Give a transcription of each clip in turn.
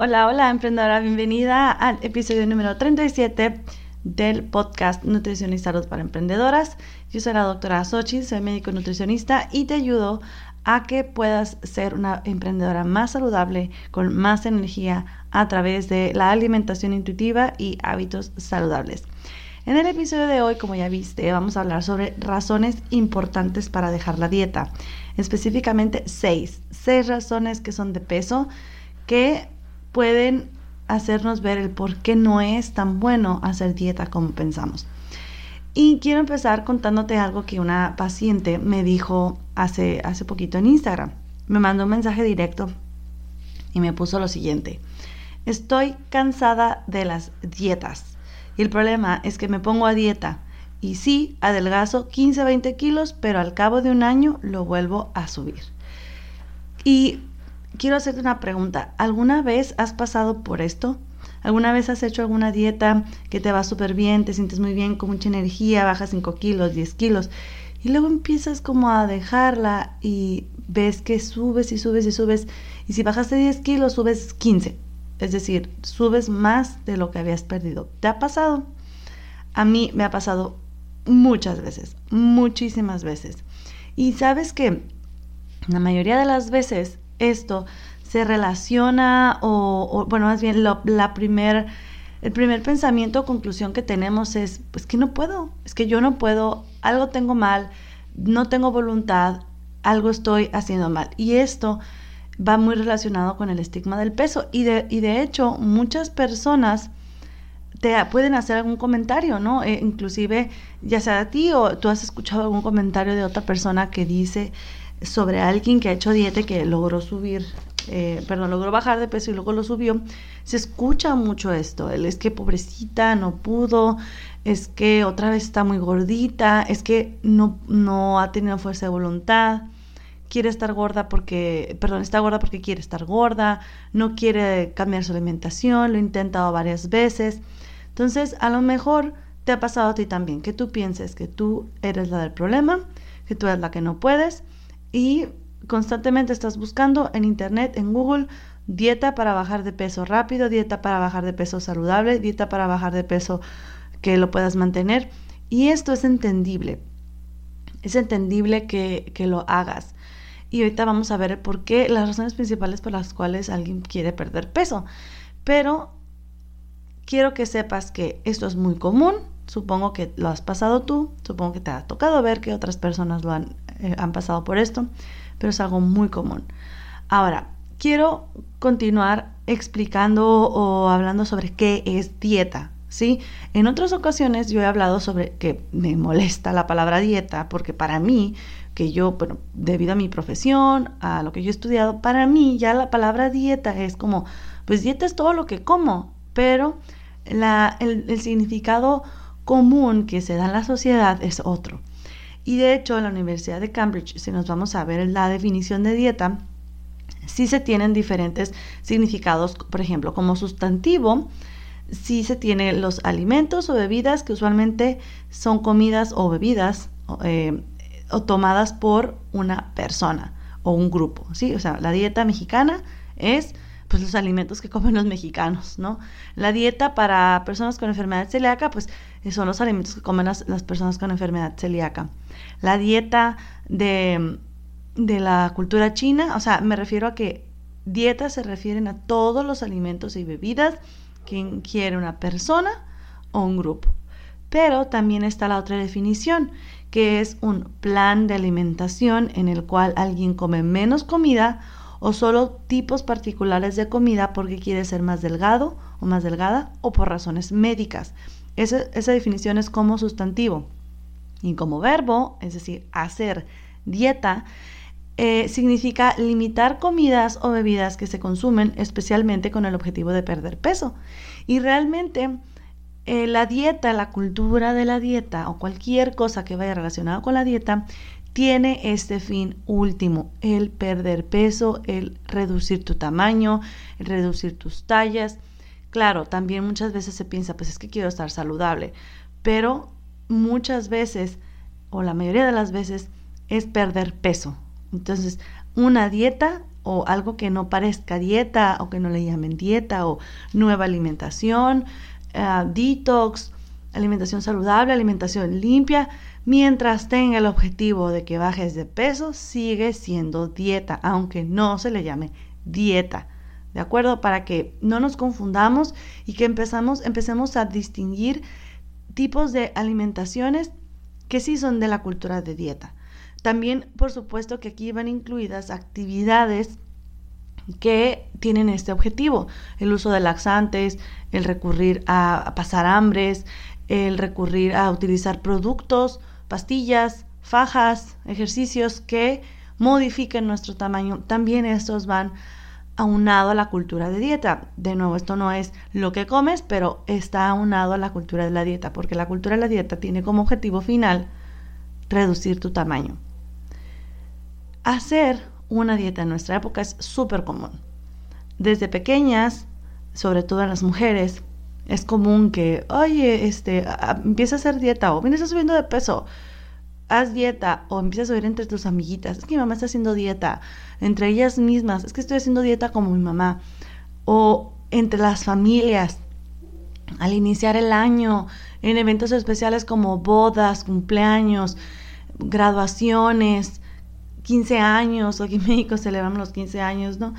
Hola, hola emprendedora, bienvenida al episodio número 37 del podcast Nutrición y Salud para Emprendedoras. Yo soy la doctora Sochi, soy médico nutricionista y te ayudo a que puedas ser una emprendedora más saludable, con más energía a través de la alimentación intuitiva y hábitos saludables. En el episodio de hoy, como ya viste, vamos a hablar sobre razones importantes para dejar la dieta. Específicamente seis, seis razones que son de peso que pueden hacernos ver el por qué no es tan bueno hacer dieta como pensamos. Y quiero empezar contándote algo que una paciente me dijo hace, hace poquito en Instagram. Me mandó un mensaje directo y me puso lo siguiente. Estoy cansada de las dietas. Y el problema es que me pongo a dieta. Y sí, adelgazo 15, 20 kilos, pero al cabo de un año lo vuelvo a subir. Y quiero hacerte una pregunta. ¿Alguna vez has pasado por esto? ¿Alguna vez has hecho alguna dieta que te va súper bien, te sientes muy bien, con mucha energía, bajas 5 kilos, 10 kilos, y luego empiezas como a dejarla y ves que subes y subes y subes, y si bajaste 10 kilos, subes 15, es decir, subes más de lo que habías perdido. ¿Te ha pasado? A mí me ha pasado muchas veces, muchísimas veces. Y sabes que la mayoría de las veces esto se relaciona o, bueno, más bien la primer, el primer pensamiento o conclusión que tenemos es, pues que no puedo, es que yo no puedo, algo tengo mal, no tengo voluntad, algo estoy haciendo mal. Y esto va muy relacionado con el estigma del peso. Y de, y de hecho, muchas personas te pueden hacer algún comentario, ¿no? E inclusive, ya sea a ti o tú has escuchado algún comentario de otra persona que dice sobre alguien que ha hecho dieta que logró subir eh, perdón, logró bajar de peso y luego lo subió, se escucha mucho esto. Él es que pobrecita, no pudo, es que otra vez está muy gordita, es que no, no ha tenido fuerza de voluntad, quiere estar gorda porque, perdón, está gorda porque quiere estar gorda, no quiere cambiar su alimentación, lo ha intentado varias veces. Entonces, a lo mejor te ha pasado a ti también, que tú pienses que tú eres la del problema, que tú eres la que no puedes y constantemente estás buscando en internet, en Google, dieta para bajar de peso rápido, dieta para bajar de peso saludable, dieta para bajar de peso que lo puedas mantener. Y esto es entendible. Es entendible que, que lo hagas. Y ahorita vamos a ver por qué, las razones principales por las cuales alguien quiere perder peso. Pero quiero que sepas que esto es muy común. Supongo que lo has pasado tú. Supongo que te ha tocado ver que otras personas lo han, eh, han pasado por esto pero es algo muy común. Ahora, quiero continuar explicando o hablando sobre qué es dieta. ¿Sí? En otras ocasiones yo he hablado sobre que me molesta la palabra dieta porque para mí, que yo, debido a mi profesión, a lo que yo he estudiado, para mí ya la palabra dieta es como, pues dieta es todo lo que como, pero la, el significado común que se da en la sociedad es otro. Y de hecho, en la Universidad de Cambridge, si nos vamos a ver la definición de dieta, sí se tienen diferentes significados, por ejemplo, como sustantivo, sí se tienen los alimentos o bebidas que usualmente son comidas o bebidas eh, o tomadas por una persona o un grupo, ¿sí? O sea, la dieta mexicana es pues los alimentos que comen los mexicanos, ¿no? La dieta para personas con enfermedad celíaca, pues son los alimentos que comen las, personas con enfermedad celíaca. La dieta de, de la cultura china, o sea, me refiero a que dietas se refieren a todos los alimentos y bebidas que quiere una persona o un grupo. Pero también está la otra definición, que es un plan de alimentación en el cual alguien come menos comida o solo tipos particulares de comida porque quiere ser más delgado o más delgada o por razones médicas. Esa, definición es como sustantivo. Y como verbo, es decir, hacer dieta, eh, significa limitar comidas o bebidas que se consumen especialmente con el objetivo de perder peso. Y realmente eh, la dieta, la cultura de la dieta o cualquier cosa que vaya relacionada con la dieta tiene este fin último, el perder peso, el reducir tu tamaño, el reducir tus tallas. Claro, también muchas veces se piensa, pues es que quiero estar saludable, pero muchas veces, o la mayoría de las veces, es perder peso. Entonces, una dieta o algo que no parezca dieta o que no le llamen dieta o nueva alimentación, eh, detox, alimentación saludable, alimentación limpia, mientras tenga el objetivo de que bajes de peso, sigue siendo dieta, aunque no se le llame dieta. ¿De acuerdo? Para que no nos confundamos y que empezamos, empecemos a distinguir tipos de alimentaciones que sí son de la cultura de dieta. También, por supuesto, que aquí van incluidas actividades que tienen este objetivo, el uso de laxantes, el recurrir a, pasar hambres, el recurrir a utilizar productos, pastillas, fajas, ejercicios que modifiquen nuestro tamaño. También estos van aunado a la cultura de dieta. De nuevo, esto no es lo que comes, pero está aunado a la cultura de la dieta, porque la cultura de la dieta tiene como objetivo final reducir tu tamaño. Hacer una dieta en nuestra época es súper común. Desde pequeñas, sobre todo en las mujeres, es común que, oye, este, empieza a hacer dieta o vienes subiendo de peso, haz dieta o empiezas a oír entre tus amiguitas, es que mi mamá está haciendo dieta, entre ellas mismas, es que estoy haciendo dieta como mi mamá, o entre las familias, al iniciar el año, en eventos especiales como bodas, cumpleaños, graduaciones, 15 años, aquí en México celebramos los 15 años, ¿no?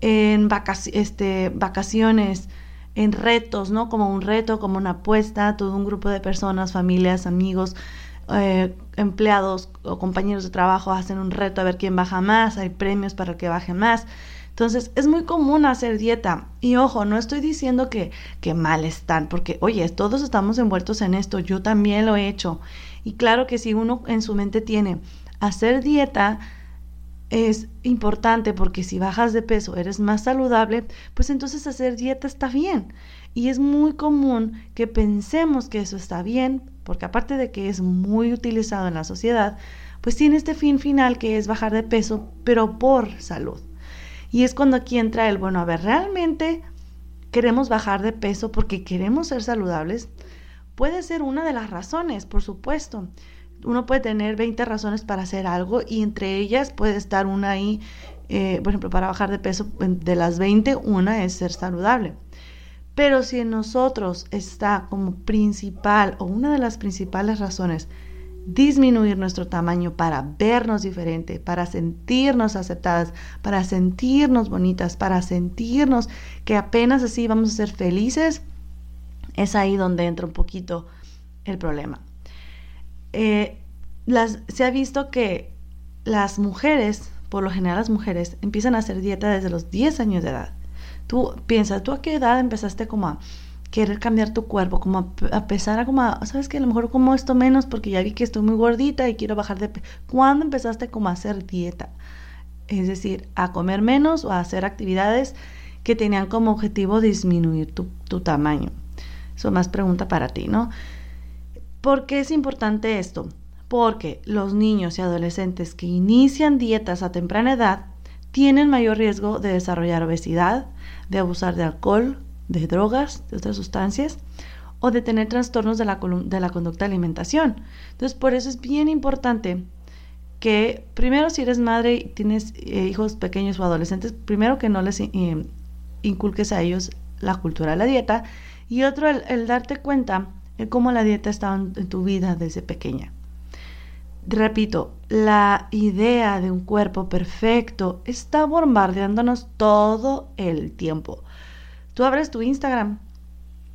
En este, vacaciones, en retos, ¿no? Como un reto, como una apuesta, todo un grupo de personas, familias, amigos, eh, empleados o compañeros de trabajo hacen un reto a ver quién baja más, hay premios para que baje más. Entonces, es muy común hacer dieta. Y ojo, no estoy diciendo que, que mal están, porque, oye, todos estamos envueltos en esto, yo también lo he hecho. Y claro que si uno en su mente tiene hacer dieta, es importante porque si bajas de peso, eres más saludable, pues entonces hacer dieta está bien. Y es muy común que pensemos que eso está bien, porque aparte de que es muy utilizado en la sociedad, pues tiene este fin final que es bajar de peso, pero por salud. Y es cuando aquí entra el, bueno, a ver, ¿realmente queremos bajar de peso porque queremos ser saludables? Puede ser una de las razones, por supuesto uno puede tener 20 razones para hacer algo y entre ellas puede estar una ahí, eh, por ejemplo, para bajar de peso, de las 20, una es ser saludable. Pero si en nosotros está como principal o una de las principales razones disminuir nuestro tamaño para vernos diferente, para sentirnos aceptadas, para sentirnos bonitas, para sentirnos que apenas así vamos a ser felices, es ahí donde entra un poquito el problema. Eh, se ha visto que las mujeres, por lo general las mujeres, empiezan a hacer dieta desde los 10 años de edad. Tú piensas, ¿tú a qué edad empezaste como a querer cambiar tu cuerpo, como a, a pesar a como a, sabes que a lo mejor como esto menos porque ya vi que estoy muy gordita y quiero bajar de peso. ¿Cuándo empezaste como a hacer dieta? Es decir, a comer menos o a hacer actividades que tenían como objetivo disminuir tu, tu tamaño. Eso más pregunta para ti, ¿no? ¿Por qué es importante esto? Porque los niños y adolescentes que inician dietas a temprana edad tienen mayor riesgo de desarrollar obesidad, de abusar de alcohol, de drogas, de otras sustancias o de tener trastornos de la, de la conducta de alimentación. Entonces, por eso es bien importante que primero si eres madre y tienes eh, hijos pequeños o adolescentes, primero que no les eh, inculques a ellos la cultura de la dieta y otro el darte cuenta cómo la dieta estaba en tu vida desde pequeña. Repito, la idea de un cuerpo perfecto está bombardeándonos todo el tiempo. Tú abres tu Instagram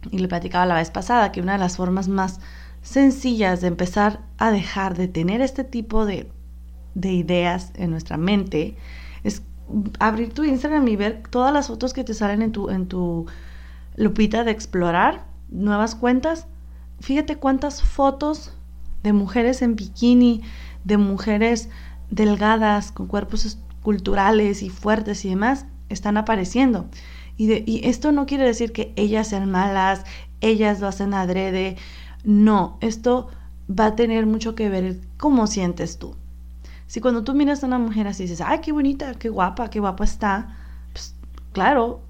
y le platicaba la vez pasada que una de las formas más sencillas de empezar a dejar de tener este tipo de, de ideas en nuestra mente es abrir tu Instagram y ver todas las fotos que te salen en tu, en tu lupita de explorar nuevas cuentas fíjate cuántas fotos de mujeres en bikini, de mujeres delgadas, con cuerpos esculturales y fuertes y demás, están apareciendo. Y, y esto no quiere decir que ellas sean malas, ellas lo hacen adrede. No, esto va a tener mucho que ver cómo sientes tú. Si cuando tú miras a una mujer así dices, ay, qué bonita, qué guapa, qué guapa está, pues claro,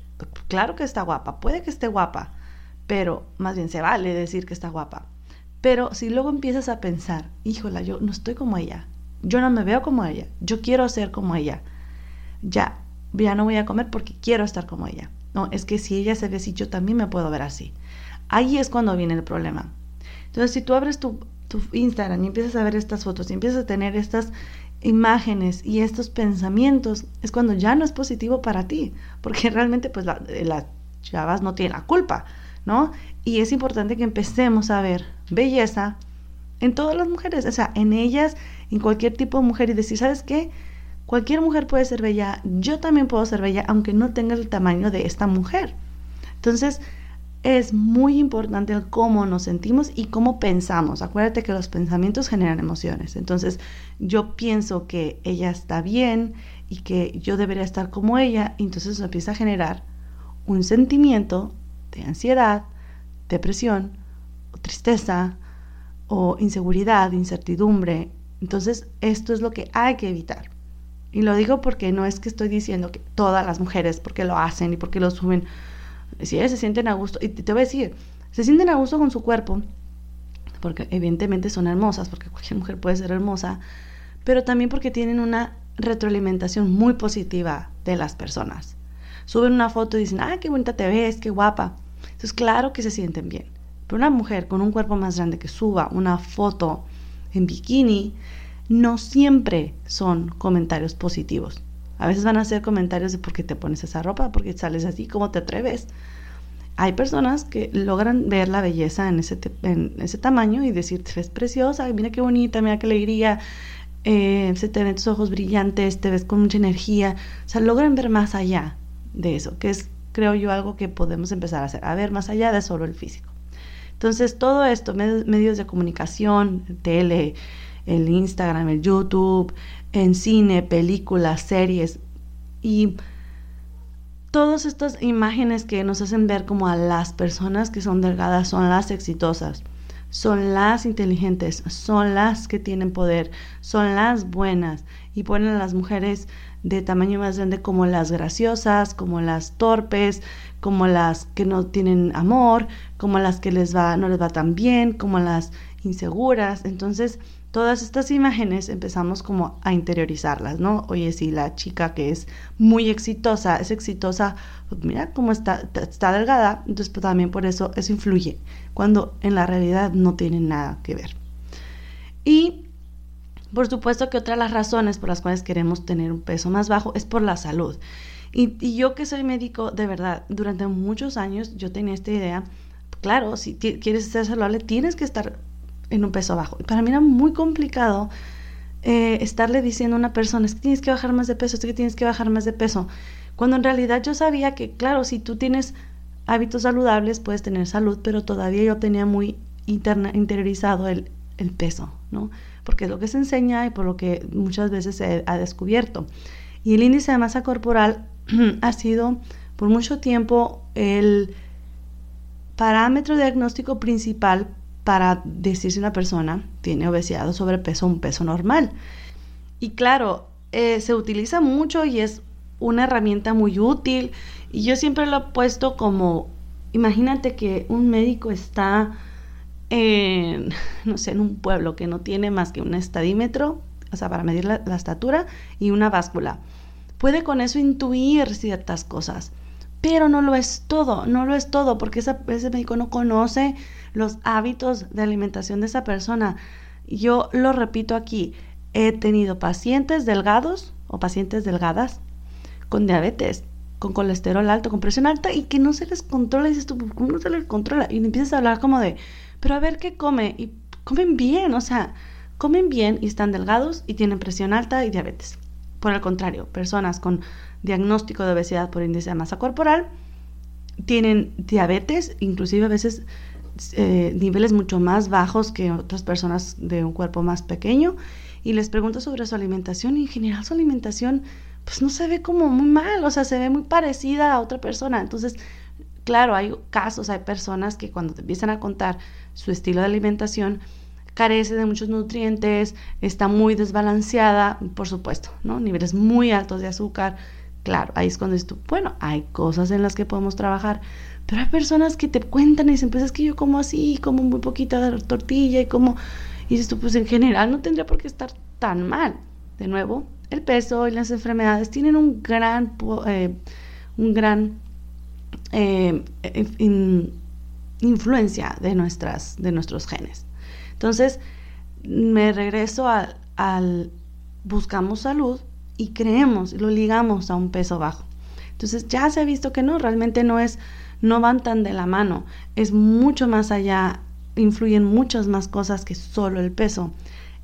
claro que está guapa, puede que esté guapa, pero más bien se vale decir que está guapa. Pero si luego empiezas a pensar, híjola, yo no estoy como ella, yo no me veo como ella, yo quiero ser como ella, ya, ya no voy a comer porque quiero estar como ella. No, es que si ella se ve así, yo también me puedo ver así. Ahí es cuando viene el problema. Entonces, si tú abres tu, Instagram y empiezas a ver estas fotos y empiezas a tener estas imágenes y estos pensamientos, es cuando ya no es positivo para ti, porque realmente pues las chavas no tienen la culpa, ¿no? Y es importante que empecemos a ver belleza en todas las mujeres, o sea, en ellas, en cualquier tipo de mujer y decir, ¿sabes qué? Cualquier mujer puede ser bella, yo también puedo ser bella, aunque no tenga el tamaño de esta mujer. Entonces, es muy importante cómo nos sentimos y cómo pensamos. Acuérdate que los pensamientos generan emociones. Entonces, yo pienso que ella está bien y que yo debería estar como ella, entonces eso empieza a generar un sentimiento de ansiedad, depresión, o tristeza, o inseguridad, incertidumbre. Entonces, esto es lo que hay que evitar. Y lo digo porque no es que estoy diciendo que todas las mujeres, porque lo hacen y porque lo suben, si se sienten a gusto, y te voy a decir, se sienten a gusto con su cuerpo, porque evidentemente son hermosas, porque cualquier mujer puede ser hermosa, pero también porque tienen una retroalimentación muy positiva de las personas. Suben una foto y dicen, ah, qué bonita te ves, qué guapa. Entonces, claro que se sienten bien. Pero una mujer con un cuerpo más grande que suba una foto en bikini, no siempre son comentarios positivos. A veces van a ser comentarios de por qué te pones esa ropa, por qué sales así, cómo te atreves. Hay personas que logran ver la belleza en ese, en ese tamaño y decir, ves preciosa, mira qué bonita, mira qué alegría, eh, se te ven tus ojos brillantes, te ves con mucha energía. O sea, logran ver más allá de eso, que es, creo yo, algo que podemos empezar a hacer, a ver más allá de solo el físico. Entonces, todo esto, medios de comunicación, tele, el Instagram, el YouTube, en cine, películas, series y todas estas imágenes que nos hacen ver como a las personas que son delgadas son las exitosas, son las inteligentes, son las que tienen poder, son las buenas y ponen a las mujeres de tamaño más grande como las graciosas, como las torpes, como las que no tienen amor, como las que les va no les va tan bien, como las inseguras. Entonces, todas estas imágenes empezamos como a interiorizarlas, ¿no? Oye, si la chica que es muy exitosa, es exitosa, pues mira cómo está, está delgada, entonces pues también por eso eso influye, cuando en la realidad no tiene nada que ver. Y por supuesto que otra de las razones por las cuales queremos tener un peso más bajo es por la salud. Y, y yo que soy médico, de verdad, durante muchos años yo tenía esta idea, claro, si quieres ser saludable, tienes que estar en un peso bajo. Y para mí era muy complicado eh, estarle diciendo a una persona, es que tienes que bajar más de peso, es que tienes que bajar más de peso. Cuando en realidad yo sabía que, claro, si tú tienes hábitos saludables, puedes tener salud, pero todavía yo tenía muy interna, interiorizado el, el peso, ¿no? Porque es lo que se enseña y por lo que muchas veces se ha descubierto. Y el índice de masa corporal ha sido por mucho tiempo el parámetro diagnóstico principal para decir si una persona tiene obesidad o sobrepeso o un peso normal. Y claro, eh, se utiliza mucho y es una herramienta muy útil. Y yo siempre lo he puesto como, imagínate que un médico está en, no sé, en un pueblo que no tiene más que un estadímetro, o sea, para medir la, la estatura, y una báscula. Puede con eso intuir ciertas cosas pero no lo es todo, no lo es todo, porque ese médico no conoce los hábitos de alimentación de esa persona. Yo lo repito aquí, he tenido pacientes delgados o pacientes delgadas con diabetes, con colesterol alto, con presión alta y que no se les controla. Y dices tú, ¿cómo no se les controla? Y empiezas a hablar como de, pero a ver qué come. Y comen bien, o sea, comen bien y están delgados y tienen presión alta y diabetes. Por el contrario, personas con diagnóstico de obesidad por índice de masa corporal tienen diabetes, inclusive a veces eh, niveles mucho más bajos que otras personas de un cuerpo más pequeño y les pregunto sobre su alimentación y en general su alimentación pues no se ve como muy mal, o sea, se ve muy parecida a otra persona. Entonces, claro, hay casos, hay personas que cuando te empiezan a contar su estilo de alimentación, carece de muchos nutrientes, está muy desbalanceada, por supuesto, ¿no? Niveles muy altos de azúcar. Claro, ahí es cuando dices bueno, hay cosas en las que podemos trabajar, pero hay personas que te cuentan y dicen, pues es que yo como así, como muy poquita tortilla y como, y dices tú, pues en general no tendría por qué estar tan mal. De nuevo, el peso y las enfermedades tienen un gran, eh, un gran eh, influencia de, nuestras, de nuestros genes. Entonces, me regreso al, buscamos salud y creemos, lo ligamos a un peso bajo. Entonces ya se ha visto que no, realmente no es, no van tan de la mano, es mucho más allá, influyen muchas más cosas que solo el peso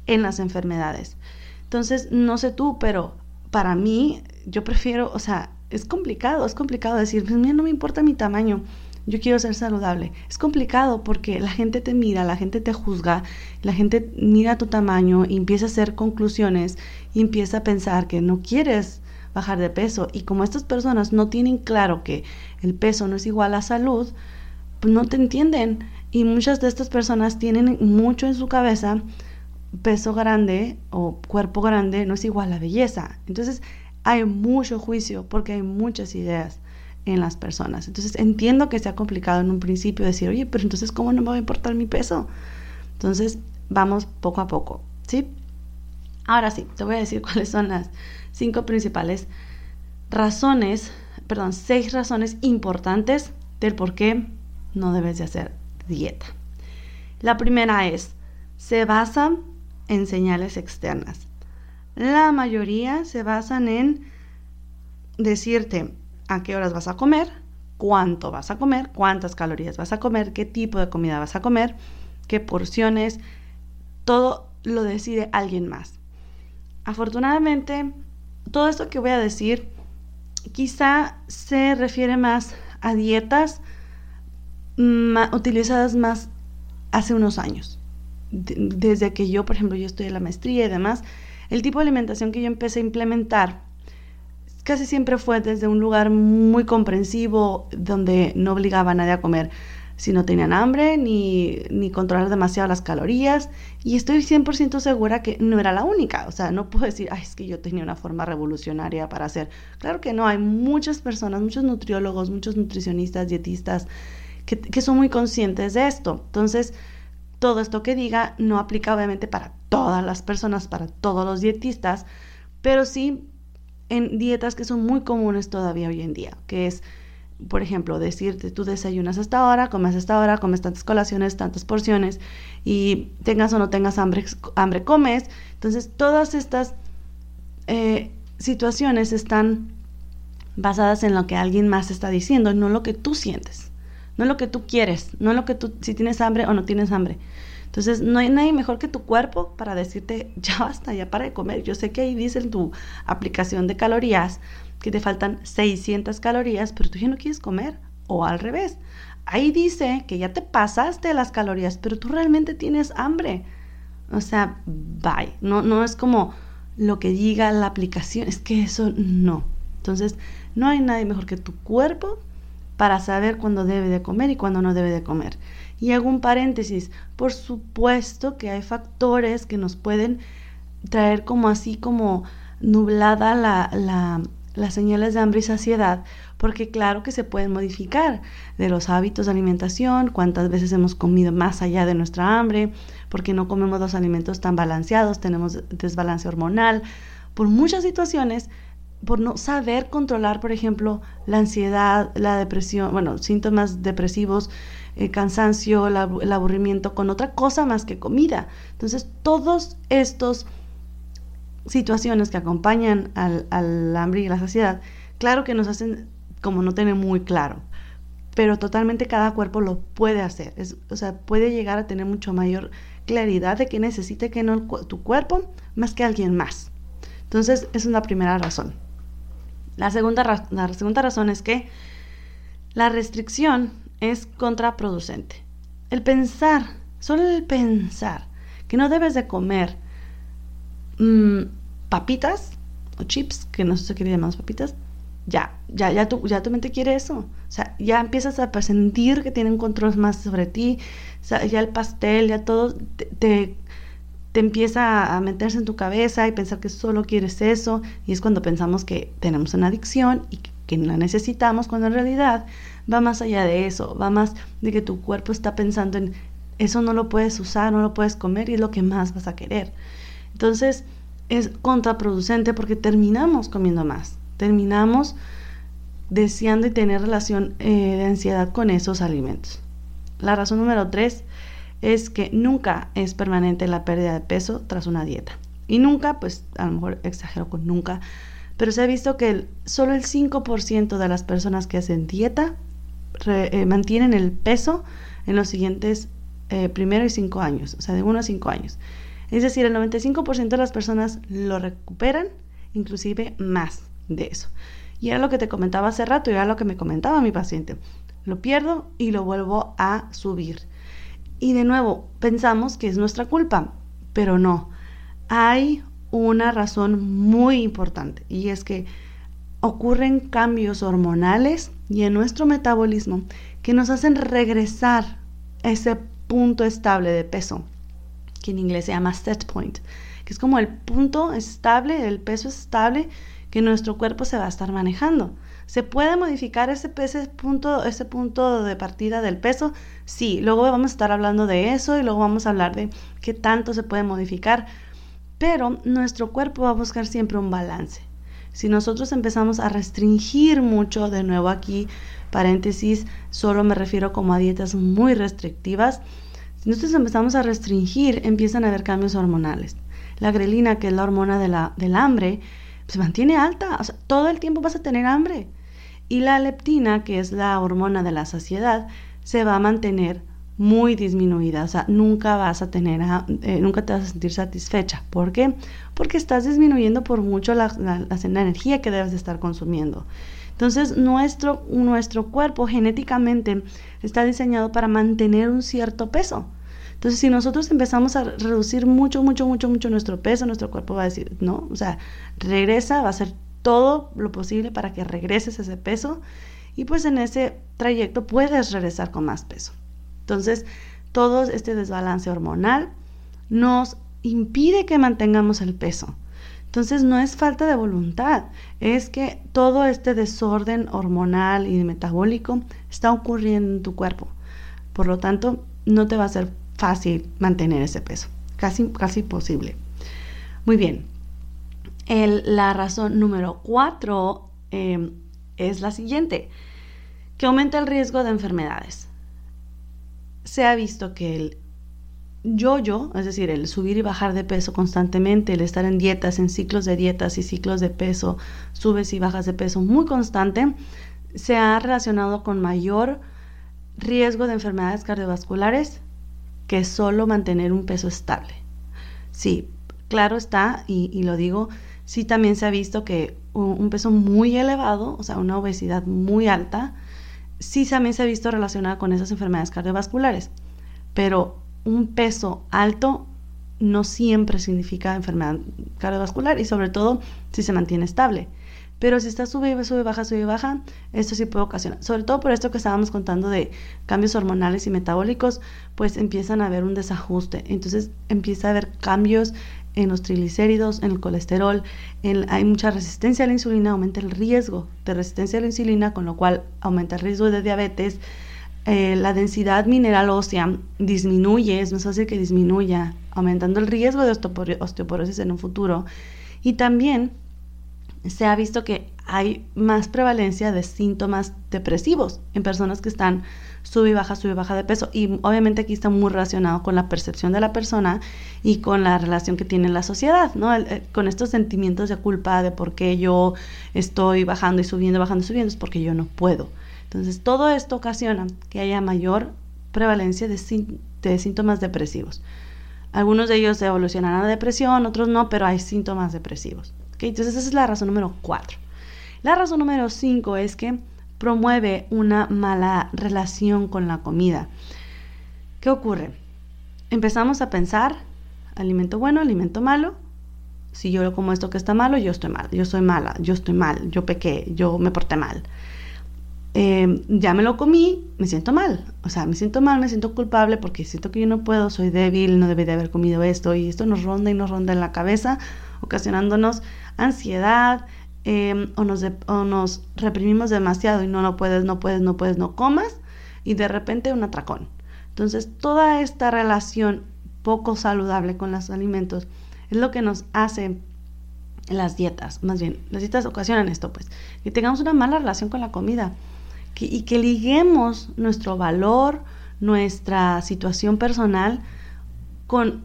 en las enfermedades. Entonces, no sé tú, pero para mí, yo prefiero, o sea, es complicado, es complicado decir, pues mira, no me importa mi tamaño, yo quiero ser saludable. Es complicado porque la gente te mira, la gente te juzga, la gente mira tu tamaño y empieza a hacer conclusiones y empieza a pensar que no quieres bajar de peso. Y como estas personas no tienen claro que el peso no es igual a salud, pues no te entienden. Y muchas de estas personas tienen mucho en su cabeza, peso grande o cuerpo grande no es igual a belleza. Entonces hay mucho juicio porque hay muchas ideas en las personas. Entonces entiendo que sea complicado en un principio decir, oye, pero entonces ¿cómo no me va a importar mi peso? Entonces vamos poco a poco, ¿sí? Ahora sí, te voy a decir cuáles son las cinco principales razones, perdón, seis razones importantes del por qué no debes de hacer dieta. La primera es, se basa en señales externas. La mayoría se basan en decirte, a qué horas vas a comer, cuánto vas a comer, cuántas calorías vas a comer, qué tipo de comida vas a comer, qué porciones, todo lo decide alguien más. Afortunadamente, todo esto que voy a decir quizá se refiere más a dietas utilizadas más hace unos años. desde que yo, por ejemplo, yo en la maestría y demás, el tipo de alimentación que yo empecé a implementar casi siempre fue desde un lugar muy comprensivo, donde no obligaba a nadie a comer si no tenían hambre, ni, ni controlar demasiado las calorías. Y estoy 100% segura que no era la única. O sea, no puedo decir, ay, es que yo tenía una forma revolucionaria para hacer. Claro que no, hay muchas personas, muchos nutriólogos, muchos nutricionistas, dietistas, que, que son muy conscientes de esto. Entonces, todo esto que diga no aplica obviamente para todas las personas, para todos los dietistas, pero sí en dietas que son muy comunes todavía hoy en día, que es, por ejemplo, decirte, tú desayunas hasta ahora, comes hasta ahora, comes tantas colaciones, tantas porciones, y tengas o no tengas hambre, hambre comes. Entonces, todas estas eh, situaciones están basadas en lo que alguien más está diciendo, no lo que tú sientes, no lo que tú quieres, no lo que tú, si tienes hambre o no tienes hambre. Entonces, no hay nadie mejor que tu cuerpo para decirte, ya basta, ya para de comer. Yo sé que ahí dice en tu aplicación de calorías que te faltan 600 calorías, pero tú ya no quieres comer. O al revés. Ahí dice que ya te pasaste las calorías, pero tú realmente tienes hambre. O sea, bye. No, no es como lo que diga la aplicación, es que eso no. Entonces, no hay nadie mejor que tu cuerpo para saber cuándo debe de comer y cuándo no debe de comer. Y hago un paréntesis, por supuesto que hay factores que nos pueden traer como así como nublada la, las señales de hambre y saciedad, porque claro que se pueden modificar de los hábitos de alimentación, cuántas veces hemos comido más allá de nuestra hambre, porque no comemos los alimentos tan balanceados, tenemos desbalance hormonal, por muchas situaciones, por no saber controlar, por ejemplo, la ansiedad, la depresión, bueno, síntomas depresivos, el cansancio, el aburrimiento con otra cosa más que comida. Entonces, todos estos situaciones que acompañan al, hambre y la saciedad, claro que nos hacen como no tener muy claro, pero totalmente cada cuerpo lo puede hacer. o sea, puede llegar a tener mucho mayor claridad de que necesite que no tu cuerpo más que alguien más. Entonces, esa es la primera razón. La segunda, la segunda razón es que la restricción es contraproducente. El pensar, solo el pensar que no debes de comer mm, papitas o chips, que no sé si quiere llamar papitas, ya, ya, ya tu, ya tu mente quiere eso. O sea, ya empiezas a sentir que tienen control más sobre ti. O sea, ya el pastel, ya todo te, te, empieza a meterse en tu cabeza y pensar que solo quieres eso. Y es cuando pensamos que tenemos una adicción y que la necesitamos, cuando en realidad va más allá de eso, va más de que tu cuerpo está pensando en eso no lo puedes usar, no lo puedes comer y es lo que más vas a querer. Entonces, es contraproducente porque terminamos comiendo más, terminamos deseando y tener relación eh, de ansiedad con esos alimentos. La razón número tres es que nunca es permanente la pérdida de peso tras una dieta. Y nunca, pues a lo mejor exagero con nunca, pero se ha visto que solo el 5% de las personas que hacen dieta eh, mantienen el peso en los siguientes eh, y cinco años, o sea, de 1 a 5 años. Es decir, el 95% de las personas lo recuperan, inclusive más de eso. Y era lo que te comentaba hace rato, y era lo que me comentaba mi paciente. Lo pierdo y lo vuelvo a subir. Y de nuevo, pensamos que es nuestra culpa, pero no. Hay una razón muy importante y es que ocurren cambios hormonales y en nuestro metabolismo que nos hacen regresar a ese punto estable de peso, que en inglés se llama set point, que es como el punto estable, el peso estable que nuestro cuerpo se va a estar manejando. ¿Se puede modificar ese, ese, punto, ese punto de partida del peso? Sí, luego vamos a estar hablando de eso y luego vamos a hablar de qué tanto se puede modificar, pero nuestro cuerpo va a buscar siempre un balance. Si nosotros empezamos a restringir mucho, de nuevo aquí, paréntesis, solo me refiero como a dietas muy restrictivas, si nosotros empezamos a restringir, empiezan a haber cambios hormonales. La grelina, que es la hormona de la, del hambre, se mantiene alta, todo el tiempo vas a tener hambre. Y la leptina, que es la hormona de la saciedad, se va a mantener muy disminuida, o sea, nunca vas a tener, eh, nunca te vas a sentir satisfecha. ¿Por qué? Porque estás disminuyendo por mucho la, la, energía que debes de estar consumiendo. Entonces, nuestro, nuestro cuerpo genéticamente está diseñado para mantener un cierto peso. Entonces, si nosotros empezamos a reducir mucho, mucho, mucho, mucho nuestro peso, nuestro cuerpo va a decir, no, o sea, regresa, va a hacer todo lo posible para que regreses ese peso y pues en ese trayecto puedes regresar con más peso. Entonces, todo este desbalance hormonal nos impide que mantengamos el peso. Entonces no es falta de voluntad, es que todo este desorden hormonal y metabólico está ocurriendo en tu cuerpo. Por lo tanto, no te va a ser fácil mantener ese peso, casi, casi posible. Muy bien, la razón número cuatro em, es la siguiente, que aumenta el riesgo de enfermedades. Se ha visto que el yo-yo, es decir, el subir y bajar de peso constantemente, el estar en dietas, en ciclos de dietas y ciclos de peso, subes y bajas de peso muy constante, se ha relacionado con mayor riesgo de enfermedades cardiovasculares que solo mantener un peso estable. Sí, claro está, y, lo digo, sí también se ha visto que un, un, peso muy elevado, o sea, una obesidad muy alta, sí también se ha visto relacionada con esas enfermedades cardiovasculares, pero un peso alto no siempre significa enfermedad cardiovascular y sobre todo si se mantiene estable. Pero si está sube, sube, baja, sube, baja, esto sí puede ocasionar. Sobre todo por esto que estábamos contando de cambios hormonales y metabólicos, pues empiezan a haber un desajuste. Entonces empieza a haber cambios en los triglicéridos, en el colesterol, hay mucha resistencia a la insulina, aumenta el riesgo de resistencia a la insulina, con lo cual aumenta el riesgo de diabetes, eh, la densidad mineral ósea disminuye, es más fácil que disminuya, aumentando el riesgo de osteoporosis en un futuro. Y también se ha visto que hay más prevalencia de síntomas depresivos en personas que están sube y baja, sube baja de peso. Y obviamente aquí está muy relacionado con la percepción de la persona y con la relación que tiene la sociedad, ¿no? Eh, con estos sentimientos de culpa de por qué yo estoy bajando y subiendo, bajando y subiendo, es porque yo no puedo. Entonces, todo esto ocasiona que haya mayor prevalencia de, síntomas depresivos. Algunos de ellos evolucionan a depresión, otros no, pero hay síntomas depresivos. Entonces, esa es la razón número cuatro. La razón número cinco es que promueve una mala relación con la comida. ¿Qué ocurre? Empezamos a pensar, alimento bueno, alimento malo. Si yo como esto que está malo, yo estoy mal, yo soy mala, yo estoy mal, yo pequé, yo me porté mal. Em, ya me lo comí, me siento mal. O sea, me siento mal, me siento culpable porque siento que yo no puedo, soy débil, no debí de haber comido esto y esto nos ronda y nos ronda en la cabeza, ocasionándonos ansiedad em, o, nos o nos reprimimos demasiado y no, no puedes, no puedes, no puedes, no comas y de repente un atracón. Entonces, toda esta relación poco saludable con los alimentos es lo que nos hace las dietas, más bien, las dietas ocasionan esto, pues, que tengamos una mala relación con la comida y que liguemos nuestro valor, nuestra situación personal con,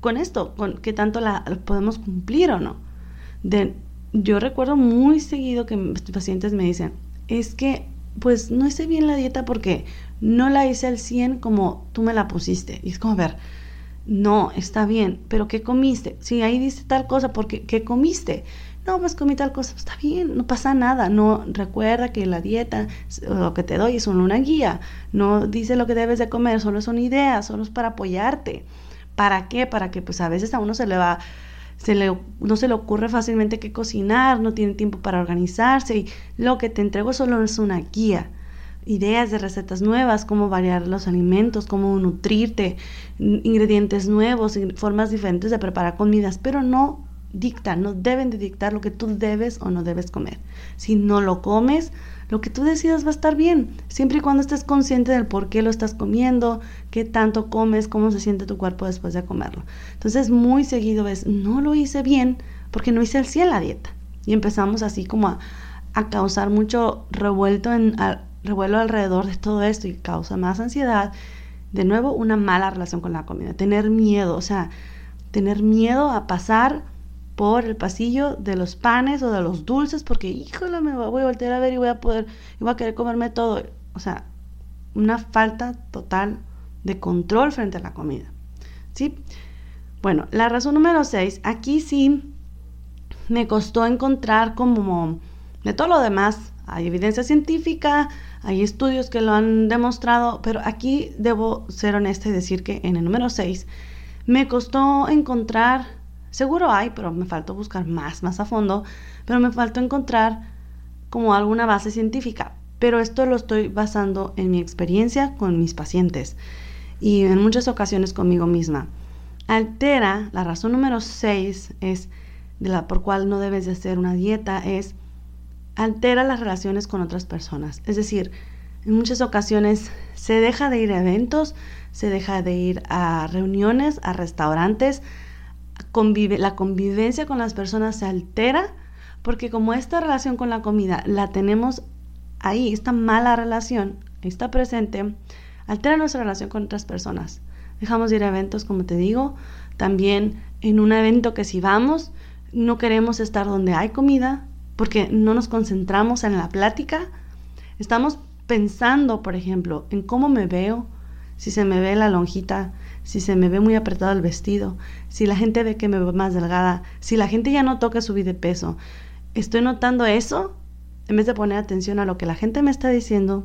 con esto, con que tanto la podemos cumplir o no. De, yo recuerdo muy seguido que pacientes me dicen, es que pues no hice bien la dieta porque no la hice al 100 como tú me la pusiste. Y es como, a ver, no, está bien, pero ¿qué comiste? Si ahí dice tal cosa, porque ¿qué comiste? No, pues comí tal cosa, está bien, no pasa nada. No recuerda que la dieta, lo que te doy es solo una guía. No dice lo que debes de comer, solo son ideas, solo es para apoyarte. ¿Para qué? Para que pues a veces a uno se le va no se le ocurre fácilmente qué cocinar, no tiene tiempo para organizarse y lo que te entrego solo es una guía ideas de recetas nuevas, cómo variar los alimentos, cómo nutrirte, ingredientes nuevos, formas diferentes de preparar comidas, pero no dictan, no deben de dictar lo que tú debes o no debes comer. Si no lo comes, lo que tú decidas va a estar bien, siempre y cuando estés consciente del por qué lo estás comiendo, qué tanto comes, cómo se siente tu cuerpo después de comerlo. Entonces, muy seguido ves, no lo hice bien porque no hice el 100 la dieta. Y empezamos así como a, a causar mucho revuelto en, revuelo alrededor de todo esto y causa más ansiedad. De nuevo, una mala relación con la comida, tener miedo, o sea, tener miedo a pasar por el pasillo de los panes o de los dulces porque, híjole, me voy a voltear a ver y voy a poder, y voy a querer comerme todo. O sea, una falta total de control frente a la comida. ¿Sí? Bueno, la razón número 6, aquí sí me costó encontrar como de todo lo demás, hay evidencia científica, hay estudios que lo han demostrado, pero aquí debo ser honesta y decir que en el número 6 me costó encontrar, seguro hay, pero me faltó buscar más, más a fondo, pero me faltó encontrar como alguna base científica. Pero esto lo estoy basando en mi experiencia con mis pacientes y en muchas ocasiones conmigo misma. Altera, la razón número 6 es de la por cual no debes de hacer una dieta es altera las relaciones con otras personas. Es decir, en muchas ocasiones se deja de ir a eventos, se deja de ir a reuniones, a restaurantes, la convivencia con las personas se altera porque como esta relación con la comida la tenemos ahí, esta mala relación está presente, altera nuestra relación con otras personas. Dejamos de ir a eventos, como te digo, también en un evento que si vamos, no queremos estar donde hay comida, porque no nos concentramos en la plática. Estamos pensando, por ejemplo, en cómo me veo, si se me ve la lonjita, si se me ve muy apretado el vestido, si la gente ve que me veo más delgada, si la gente ya no toca subir de peso. Estoy notando eso en vez de poner atención a lo que la gente me está diciendo,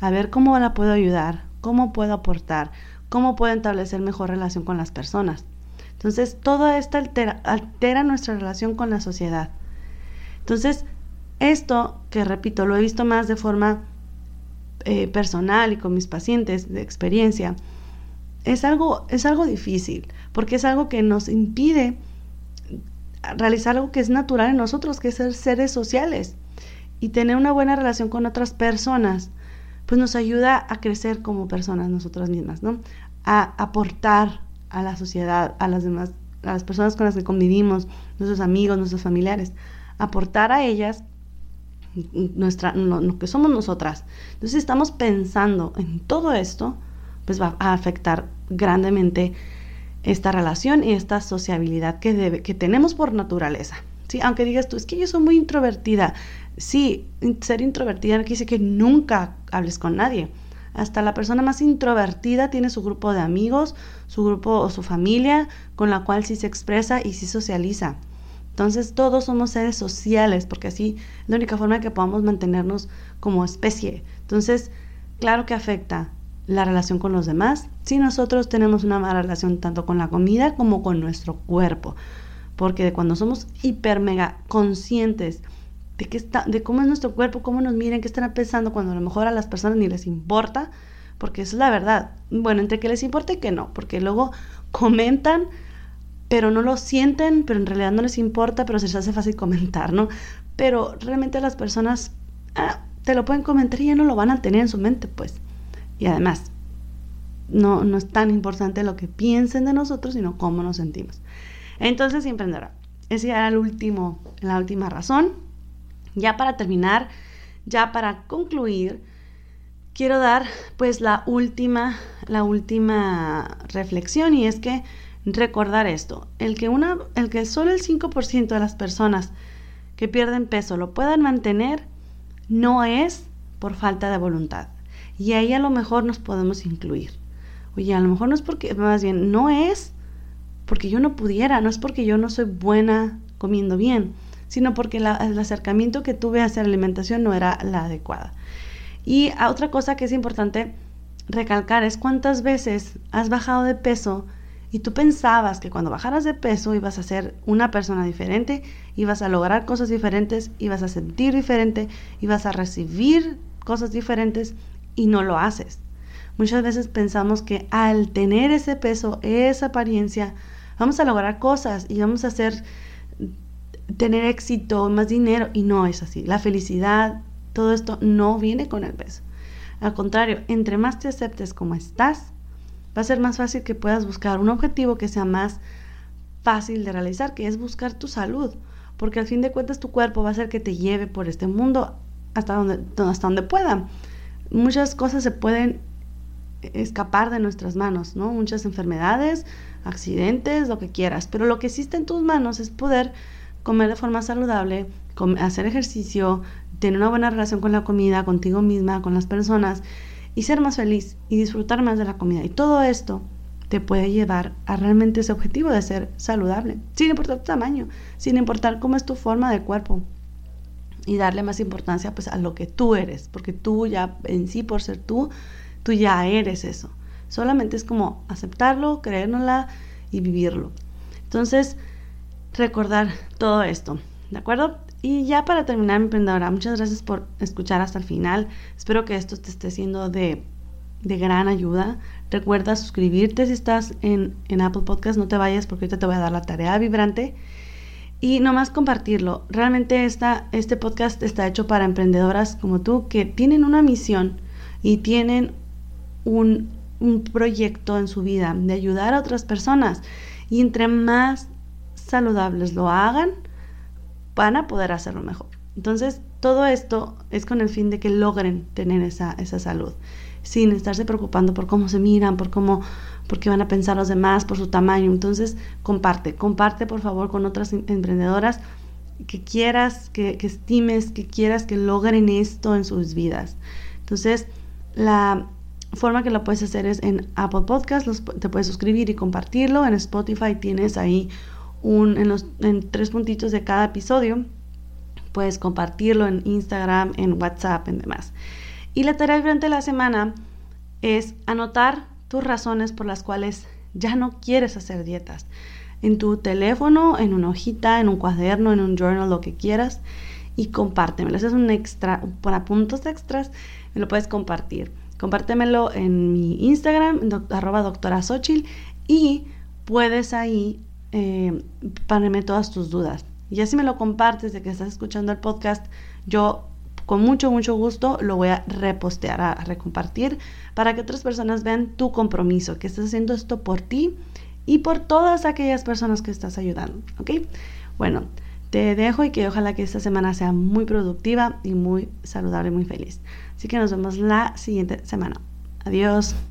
a ver cómo la puedo ayudar, cómo puedo aportar, cómo puedo establecer mejor relación con las personas. Entonces, todo esto altera, nuestra relación con la sociedad. Entonces, esto, que repito, lo he visto más de forma eh, personal y con mis pacientes de experiencia, es algo, es algo difícil, porque es algo que nos impide realizar algo que es natural en nosotros, que es ser seres sociales. Y tener una buena relación con otras personas, pues nos ayuda a crecer como personas nosotras mismas, ¿no? A aportar a la sociedad, a las demás, a las personas con las que convivimos, nuestros amigos, nuestros familiares aportar a ellas nuestra, lo, que somos nosotras. Entonces estamos pensando en todo esto, pues va a afectar grandemente esta relación y esta sociabilidad que, debe, que tenemos por naturaleza. ¿sí? Aunque digas tú, es que yo soy muy introvertida. Sí, ser introvertida no quiere decir que nunca hables con nadie. Hasta la persona más introvertida tiene su grupo de amigos, su grupo o su familia con la cual sí se expresa y sí socializa. Entonces todos somos seres sociales porque así es la única forma que podamos mantenernos como especie. Entonces, claro que afecta la relación con los demás si nosotros tenemos una mala relación tanto con la comida como con nuestro cuerpo. Porque cuando somos hiper mega conscientes de, qué está, de cómo es nuestro cuerpo, cómo nos miren, qué están pensando, cuando a lo mejor a las personas ni les importa, porque es la verdad. Bueno, entre que les importa y que no, porque luego comentan pero no lo sienten, pero en realidad no les importa, pero se les hace fácil comentar, ¿no? Pero realmente las personas ah, te lo pueden comentar y ya no lo van a tener en su mente, pues. Y además, no, no es tan importante lo que piensen de nosotros, sino cómo nos sentimos. Entonces, emprendedora, esa era el último, la última razón. Ya para terminar, ya para concluir, quiero dar pues la última, la última reflexión y es que recordar esto, el que, una, el que solo el 5% de las personas que pierden peso lo puedan mantener no es por falta de voluntad. Y ahí a lo mejor nos podemos incluir. Oye, a lo mejor no es porque, más bien, no es porque yo no pudiera, no es porque yo no soy buena comiendo bien, sino porque el acercamiento que tuve hacia la alimentación no era la adecuada. Y otra cosa que es importante recalcar es cuántas veces has bajado de peso y tú pensabas que cuando bajaras de peso ibas a ser una persona diferente, ibas a lograr cosas diferentes, ibas a sentir diferente, ibas a recibir cosas diferentes y no lo haces. Muchas veces pensamos que al tener ese peso, esa apariencia, vamos a lograr cosas y vamos a hacer tener éxito, más dinero y no es así. La felicidad, todo esto no viene con el peso. Al contrario, entre más te aceptes como estás, va a ser más fácil que puedas buscar un objetivo que sea más fácil de realizar, que es buscar tu salud, porque al fin de cuentas tu cuerpo va a ser que te lleve por este mundo hasta donde, hasta donde pueda. Muchas cosas se pueden escapar de nuestras manos, ¿no? Muchas enfermedades, accidentes, lo que quieras, pero lo que existe en tus manos es poder comer de forma saludable, hacer ejercicio, tener una buena relación con la comida, contigo misma, con las personas y ser más feliz y disfrutar más de la comida. Y todo esto te puede llevar a realmente ese objetivo de ser saludable, sin importar tu tamaño, sin importar cómo es tu forma de cuerpo y darle más importancia pues a lo que tú eres, porque tú ya en sí por ser tú, tú ya eres eso. Solamente es como aceptarlo, creérnosla y vivirlo. Entonces, recordar todo esto, ¿de acuerdo? Y ya para terminar, emprendedora, muchas gracias por escuchar hasta el final. Espero que esto te esté siendo de, gran ayuda. Recuerda suscribirte si estás en, en, Apple Podcast, no te vayas porque ahorita te voy a dar la tarea vibrante. Y nomás compartirlo. Realmente esta, este podcast está hecho para emprendedoras como tú que tienen una misión y tienen un, un proyecto en su vida de ayudar a otras personas. Y entre más saludables lo hagan, van a poder hacerlo mejor. Entonces, todo esto es con el fin de que logren tener esa, esa salud, sin estarse preocupando por cómo se miran, por cómo, por qué van a pensar los demás, por su tamaño. Entonces, comparte, comparte por favor con otras em, emprendedoras que quieras, que, estimes, que quieras que logren esto en sus vidas. Entonces, la forma que lo puedes hacer es en Apple Podcast, te puedes suscribir y compartirlo. En Spotify tienes ahí en, los, en tres puntitos de cada episodio. Puedes compartirlo en Instagram, en WhatsApp, en demás. Y la tarea durante la semana es anotar tus razones por las cuales ya no quieres hacer dietas. En tu teléfono, en una hojita, en un cuaderno, en un journal, lo que quieras. Y compártemelo. es un extra, para puntos extras, me lo puedes compartir. Compártemelo en mi Instagram, arroba doctora y puedes ahí eh, todas tus dudas. Y ya si me lo compartes de que estás escuchando el podcast, yo con mucho, mucho gusto lo voy a repostear, a, recompartir, para que otras personas vean tu compromiso, que estás haciendo esto por ti y por todas aquellas personas que estás ayudando, ¿ok? Bueno, te dejo y que ojalá que esta semana sea muy productiva y muy saludable, muy feliz. Así que nos vemos la siguiente semana. Adiós.